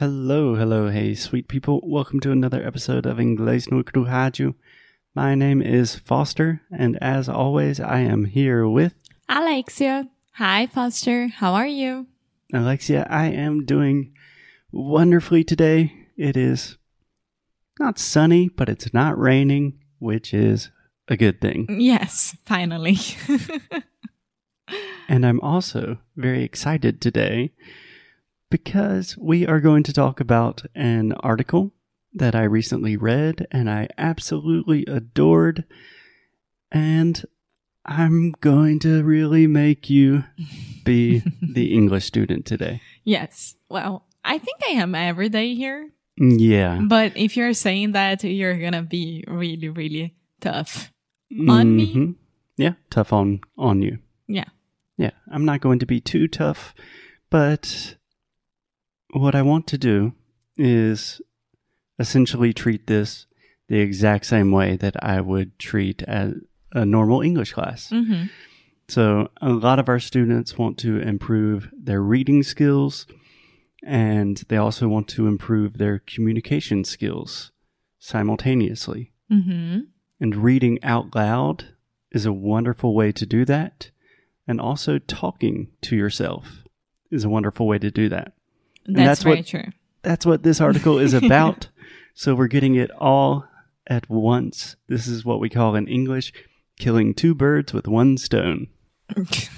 Hello, hello, hey, sweet people. Welcome to another episode of Inglês no Rádio. My name is Foster, and as always, I am here with Alexia. Hi, Foster. How are you? Alexia. I am doing wonderfully today. It is not sunny, but it's not raining, which is a good thing. Yes, finally. And I'm also very excited today because we are going to talk about an article that I recently read and I absolutely adored. And I'm going to really make you be the English student today. yes. Well, I think I am every day here. Yeah. But if you're saying that, you're going to be really, really tough on me. Mhm. Yeah, tough on on you. Yeah. Yeah, I'm not going to be too tough, but what I want to do is essentially treat this the exact same way that I would treat as a normal English class. hmm So, a lot of our students want to improve their reading skills and they also want to improve their communication skills simultaneously. hmm And reading out loud is a wonderful way to do that. And also talking to yourself is a wonderful way to do that. That's, that's very what- true. That's what this article is about. so we're getting it all at once. This is what we call in English killing two birds with one stone. okay.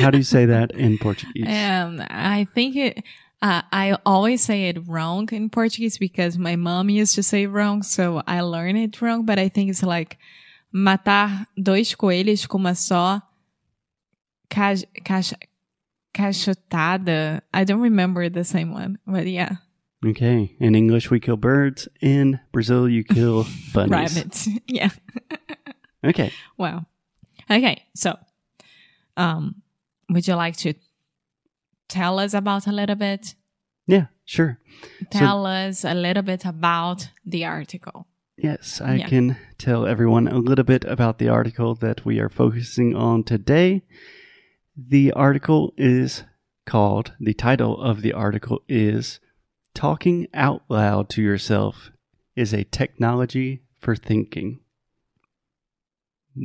How do you say that in Portuguese? Um, I think it, uh, I always say it wrong in Portuguese because my mom used to say wrong, so I learned it wrong. But I think it's like matar dois coelhos com uma só caj, cachotada. I don't remember the same one, but yeah, Okay. In English, we kill birds. In Brazil, you kill bunnies. rabbits. yeah. Okay. Wow. Okay, so, um, would you like to tell us about a little bit? Yeah, sure. So- Tell us a little bit about the article. Yes, I Yeah. can tell everyone a little bit about the article that we are focusing on today. The article is called, the title of the article is Talking Out Loud to Yourself is a Technology for Thinking.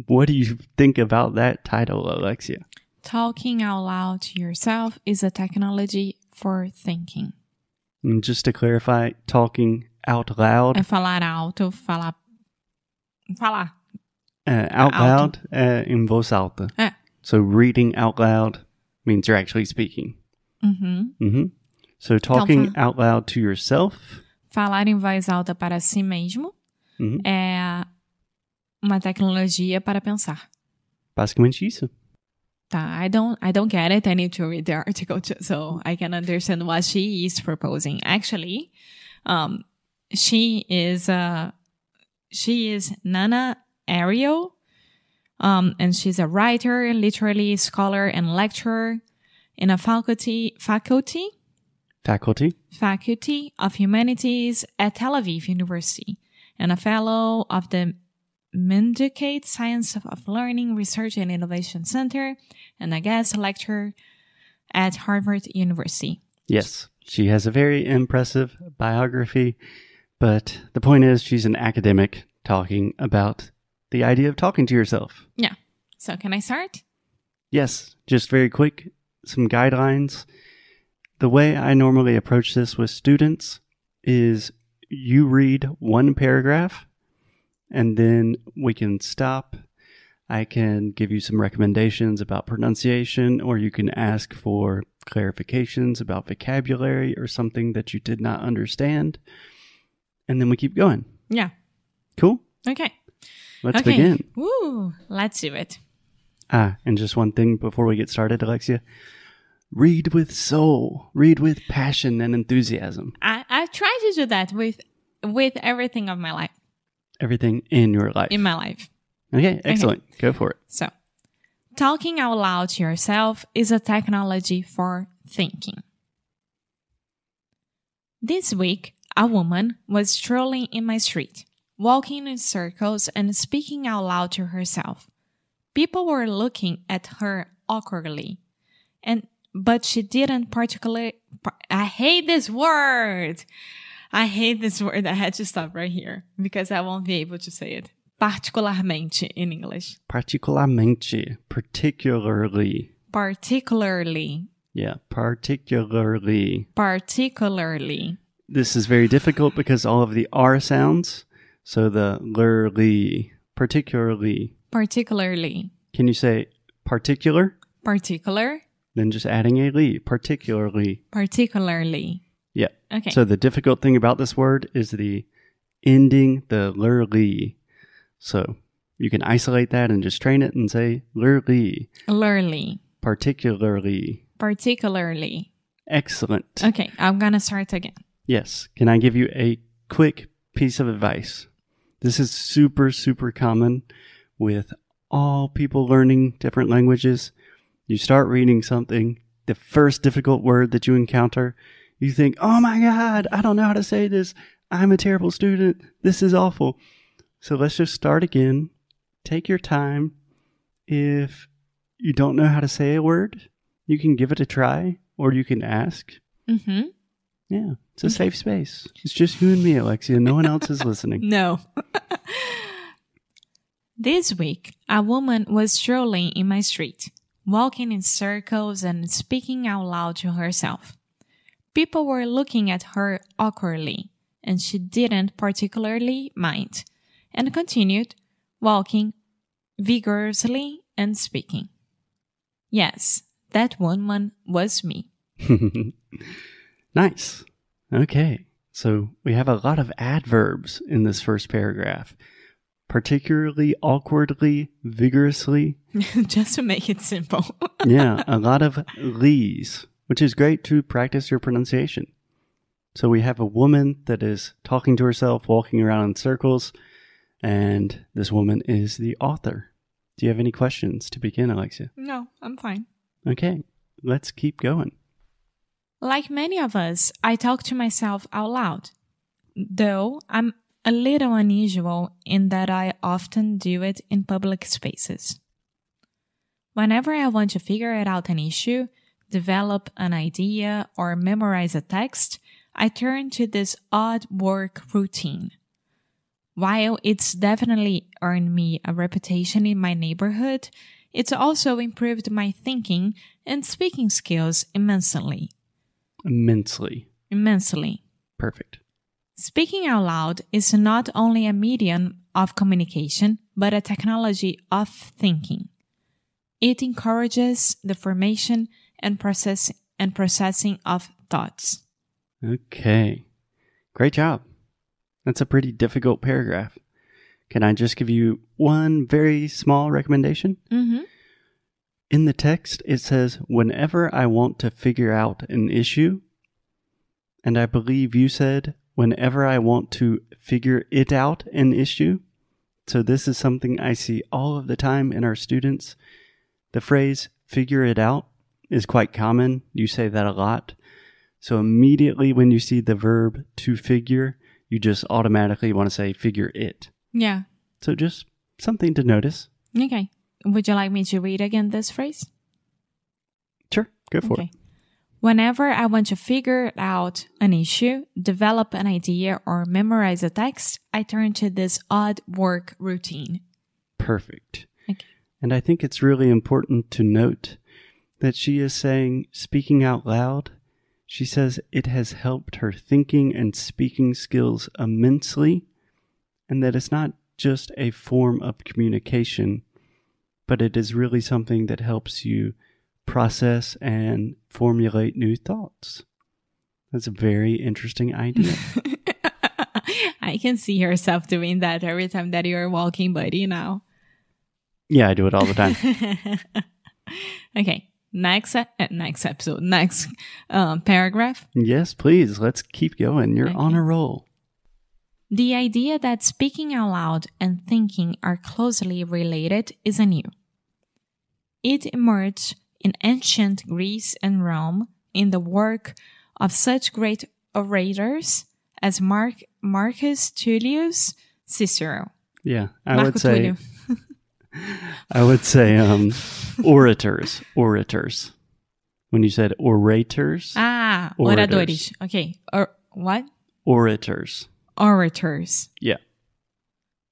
What do you think about that title, Alexia? Talking out loud to yourself is a technology for thinking. And just to clarify, talking out loud, É falar alto, falar. Falar. uh, out Alto. loud, uh, in voz alta. É. So reading out loud means you're actually speaking. Uhum. hmm So talking fala. out loud to yourself. Falar em voz alta para si mesmo Mhm. é uma tecnologia para pensar. Basicamente isso. Tá, I don't, I don't get it. I need to read the article just so I can understand what she is proposing. Actually, um, she is, uh, she is Nana Ariel, um, and she's a writer, literary scholar, and lecturer in a faculty, faculty, Faculty. Faculty of Humanities at Tel Aviv University and a fellow of the Minducate Science of Learning Research and Innovation Center and a guest lecturer at Harvard University. Yes. She has a very impressive biography, but the point is she's an academic talking about the idea of talking to yourself. Yeah. So can I start? Yes, just very quick, some guidelines. The way I normally approach this with students is you read one paragraph and then we can stop. I can give you some recommendations about pronunciation, or you can ask for clarifications about vocabulary or something that you did not understand. And then we keep going. Yeah. Cool? Okay. Let's okay. begin. Woo. Let's do it. Ah, and just one thing before we get started, Alexia. Read with soul. Read with passion and enthusiasm. I, I try to do that with, with everything of my life, Everything in your life. in my life. okay, excellent. Go for it. So, talking out loud to yourself is a technology for thinking. This week, a woman was strolling in my street, walking in circles and speaking out loud to herself. People were looking at her awkwardly, and but she didn't particularly. I hate this word. I hate this word. I had to stop right here because I won't be able to say it. Particularmente in English. Particularmente, particularly. Particularly. Yeah, particularly. Particularly. This is very difficult because all of the R sounds. So the lerly, particularly. Particularly. Can you say particular? Particular. Then just adding a li, particularly. Particularly. Yeah. Okay. So the difficult thing about this word is the ending, the lerly. So you can isolate that and just train it and say lerly, Lurly. particularly. Particularly. Excellent. Okay, I'm gonna start again. Yes. Can I give you a quick piece of advice? This is super, super common with all people learning different languages. You start reading something, the first difficult word that you encounter, you think, oh my God, I don't know how to say this. I'm a terrible student. This is awful. So let's just start again. Take your time. If you don't know how to say a word, you can give it a try or you can ask. Mm-hmm. Yeah, it's a safe space. It's just you and me, Alexia. No one else is listening. No. this week, a woman was strolling in my street, walking in circles and speaking out loud to herself. People were looking at her awkwardly, and she didn't particularly mind, and continued walking vigorously and speaking. Yes, that woman was me. nice. Okay. So we have a lot of adverbs in this first paragraph, particularly awkwardly, vigorously. Just to make it simple. Yeah, a lot of lees, which is great to practice your pronunciation. So we have a woman that is talking to herself, walking around in circles, and this woman is the author. Do you have any questions to begin, Alexia? no, I'm fine. Okay, let's keep going. Like many of us, I talk to myself out loud. Though I'm a little unusual in that I often do it in public spaces. Whenever I want to figure out an issue, develop an idea, or memorize a text, I turn to this odd work routine. While it's definitely earned me a reputation in my neighborhood, it's also improved my thinking and speaking skills immensely Immensely. immensely. Perfect. Speaking out loud is not only a medium of communication, but a technology of thinking. It encourages the formation and process and processing of thoughts. Okay. Great job. That's a pretty difficult paragraph. Can I just give you one very small recommendation? Mm-hmm. In the text, it says, whenever I want to figure out an issue, and I believe you said, whenever I want to figure it out an issue. So, this is something I see all of the time in our students. The phrase figure it out is quite common. You say that a lot. So, immediately when you see the verb to figure, you just automatically want to say figure it. Yeah. So, just something to notice. Okay. Would you like me to read again this phrase? Sure, go for it. Whenever I want to figure out an issue, develop an idea, or memorize a text, I turn to this odd work routine. Perfect. Okay. And I think it's really important to note that she is saying, speaking out loud, she says it has helped her thinking and speaking skills immensely, and that it's not just a form of communication, but it is really something that helps you process and formulate new thoughts. That's a very interesting idea. I can see yourself doing that every time that you're walking, buddy, now. yeah, I do it all the time. okay. Next, e- uh, next episode, next um, paragraph. yes, please, let's keep going. You're on a roll. The idea that speaking out loud and thinking are closely related is a new. It emerged in ancient Greece and Rome in the work of such great orators as Mark, Marcus Tullius Cicero. Yeah, I Marco would say I would say um, orators, orators. when you said orators. Ah, Orators. oradores. Okay. Or what? Orators. Orators. Yeah.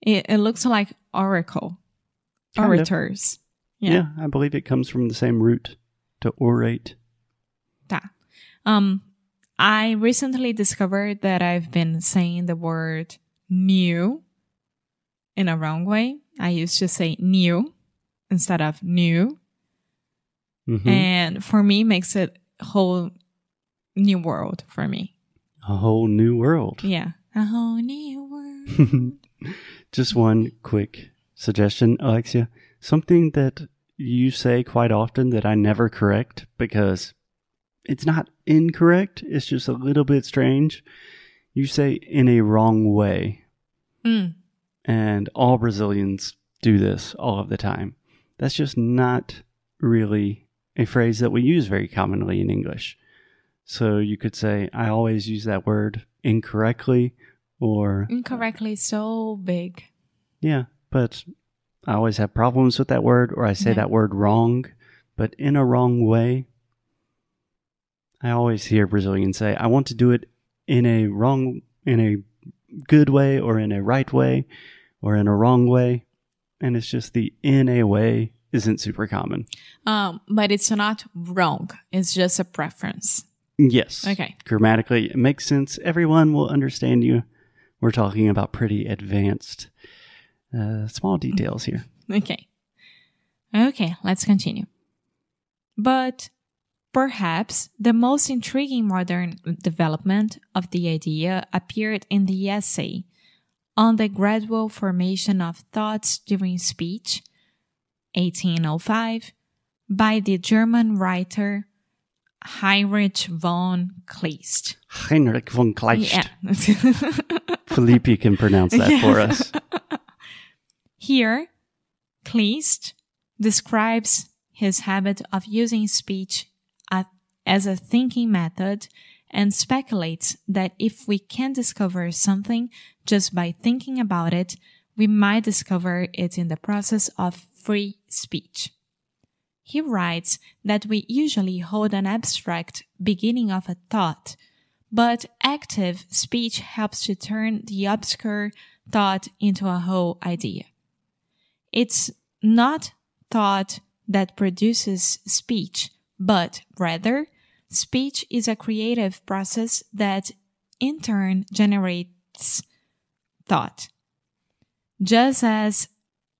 It, it looks like oracle. Kind. Orators. Yeah. Yeah. I believe it comes from the same root to orate. Tá. Um, I recently discovered that I've been saying the word new in a wrong way. I used to say new instead of new. Mhm. And for me, makes it whole new world for me. A whole new world. Yeah. A whole new world. Just one quick suggestion, Alexia. Something that you say quite often that I never correct because it's not incorrect, it's just a little bit strange. You say in a wrong way, Mm. and all Brazilians do this all of the time. That's just not really a phrase that we use very commonly in English. So you could say, I always use that word incorrectly, or Incorrectly so big. yeah, but I always have problems with that word, or I say Yeah. that word wrong, but in a wrong way. I always hear Brazilians say, I want to do it in a wrong, in a good way, or in a right way, or in a wrong way. And it's just the in a way isn't super common. Um, but it's not wrong. It's just a preference. Yes. Okay. Grammatically, it makes sense. Everyone will understand you. We're talking about pretty advanced, uh, small details here. Okay. Okay, let's continue. But perhaps the most intriguing modern development of the idea appeared in the essay on the gradual formation of thoughts during speech, 1805, by the German writer Heinrich von Kleist. Heinrich von Kleist. Yeah. Felipe can pronounce that for us. Here, Kleist describes his habit of using speech as a thinking method and speculates that if we can discover something just by thinking about it, we might discover it in the process of free speech. He writes that we usually hold an abstract beginning of a thought, but active speech helps to turn the obscure thought into a whole idea. It's not thought that produces speech, but rather, speech is a creative process that in turn generates thought. Just as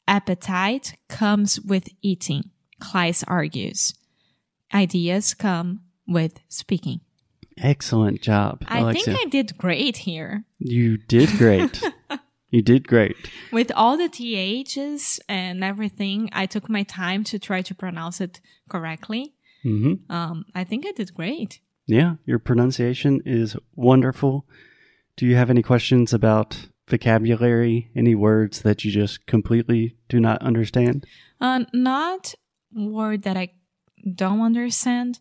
appetite comes with eating, Kleist argues, ideas come with speaking. Excellent job, I Alexia. think I did great here. you did great. you did great. With all the THs and everything, I took my time to try to pronounce it correctly. hmm Um, I think I did great. Yeah, your pronunciation is wonderful. Do you have any questions about vocabulary? Any words that you just completely do not understand? Uh, not word that I don't understand,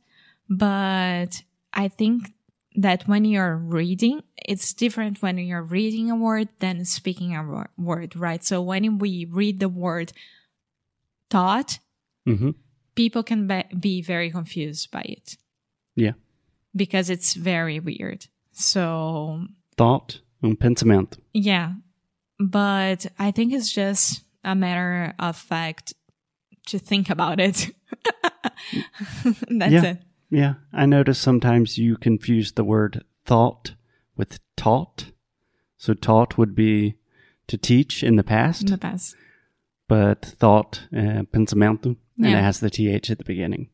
but I think that when you're reading, it's different when you're reading a word than speaking a word, right? So when we read the word thought, hmm people can be, very confused by it Yeah. because it's very weird. So Thought and pensamento. Yeah, but I think it's just a matter of fact to think about it. That's Yeah. it. Yeah, I notice sometimes you confuse the word thought with taught. So taught would be to teach in the past, In the past. but thought, uh, pensamento, and it has the th at the beginning.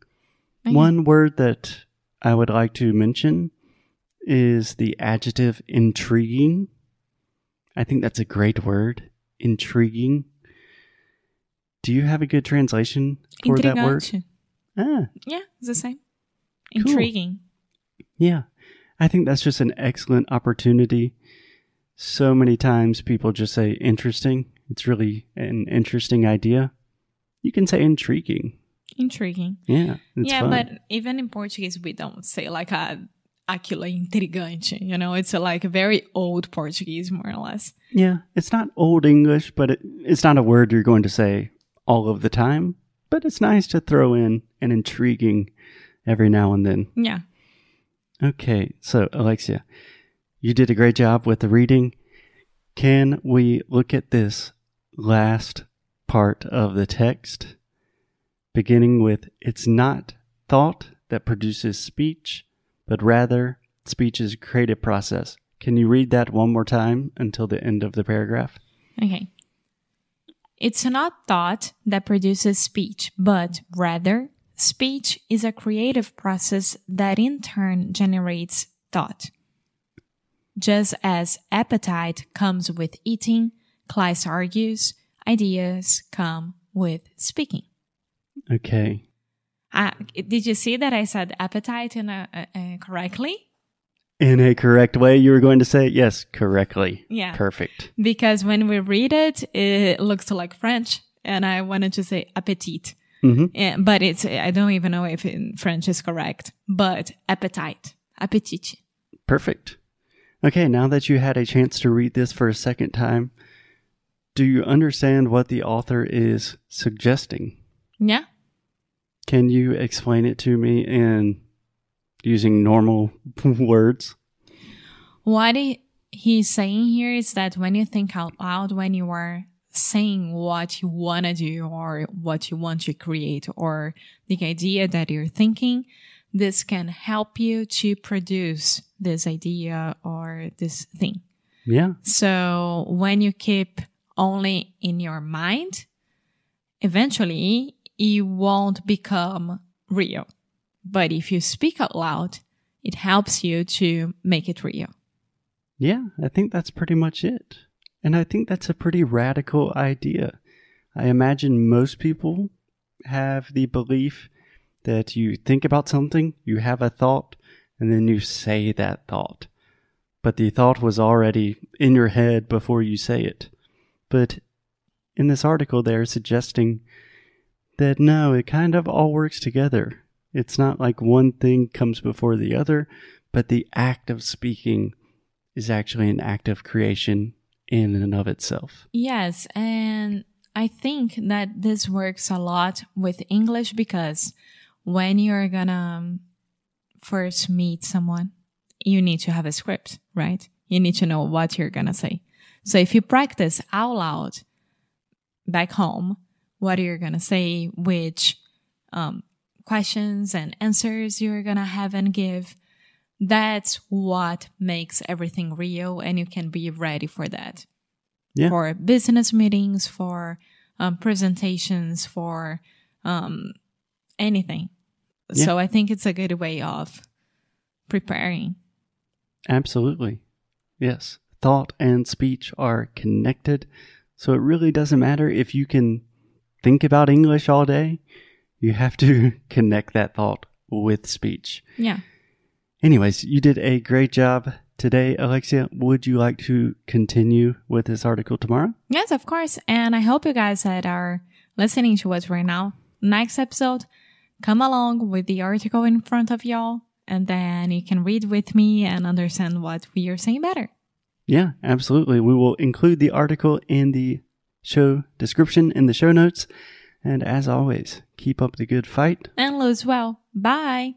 Okay. One word that I would like to mention is the adjective intriguing. I think that's a great word. Intriguing. Do you have a good translation for that word? Ah, Yeah, it's the same. Intriguing. yeah. I think that's just an excellent opportunity. So many times people just say interesting. It's really an interesting idea. You can say intriguing. Intriguing. Yeah. Yeah, fun. but even in Portuguese, we don't say like a aquilo intrigante. You know, it's a, like a very old Portuguese, more or less. Yeah, it's not old English, but it, it's not a word you're going to say all of the time. But it's nice to throw in an intriguing every now and then. Yeah. Okay, so Alexia, you did a great job with the reading. Can we look at this last part of the text, beginning with It's not thought that produces speech, but rather speech is a creative process. Can you read that one more time until the end of the paragraph? Okay. It's not thought that produces speech, but rather speech is a creative process that in turn generates thought. Just as appetite comes with eating, Kleist argues, ideas come with speaking. Okay. Uh, did you see that I said appetite in a correctly? In a correct way, you were going to say yes, correctly. Yeah. Perfect. Because when we read it, it looks like French, and I wanted to say appétit. hmm And, but it's, I don't even know if in French is correct, but appetite, appétit. Perfect. Okay, now that you had a chance to read this for a second time, do you understand what the author is suggesting? Yeah. Can you explain it to me in using normal words? What he, he's saying here is that when you think out loud, when you are saying what you want to do or what you want to create or the idea that you're thinking, this can help you to produce this idea or this thing. Yeah, So when you keep only in your mind, eventually it won't become real. But if you speak out loud, it helps you to make it real. yeah, I think that's pretty much it. And I think that's a pretty radical idea. I imagine most people have the belief that you think about something, you have a thought, and then you say that thought. But the thought was already in your head before you say it. But in this article, they're suggesting that no, it kind of all works together. It's not like one thing comes before the other, but the act of speaking is actually an act of creation in and of itself. Yes, and I think that this works a lot with English because when you're gonna um, first meet someone, you need to have a script, right? You need to know what you're gonna say. So if you practice out loud back home, what are you're gonna say, which um, questions and answers you're gonna have and give, that's what makes everything real, and you can be ready for that Yeah. for business meetings, for um, presentations, for um, anything. Yeah. So I think it's a good way of preparing. Absolutely. Yes. Thought and speech are connected. So it really doesn't matter if you can think about English all day. You have to connect that thought with speech. Yeah. Anyways, you did a great job today, Alexia. Would you like to continue with this article tomorrow? Yes, of course. And I hope you guys that are listening to us right now, next episode, come along with the article in front of y'all, and then you can read with me and understand what we are saying better. Yeah, absolutely. We will include the article in the show description in the show notes. And as always, keep up the good fight. And lose well. Bye.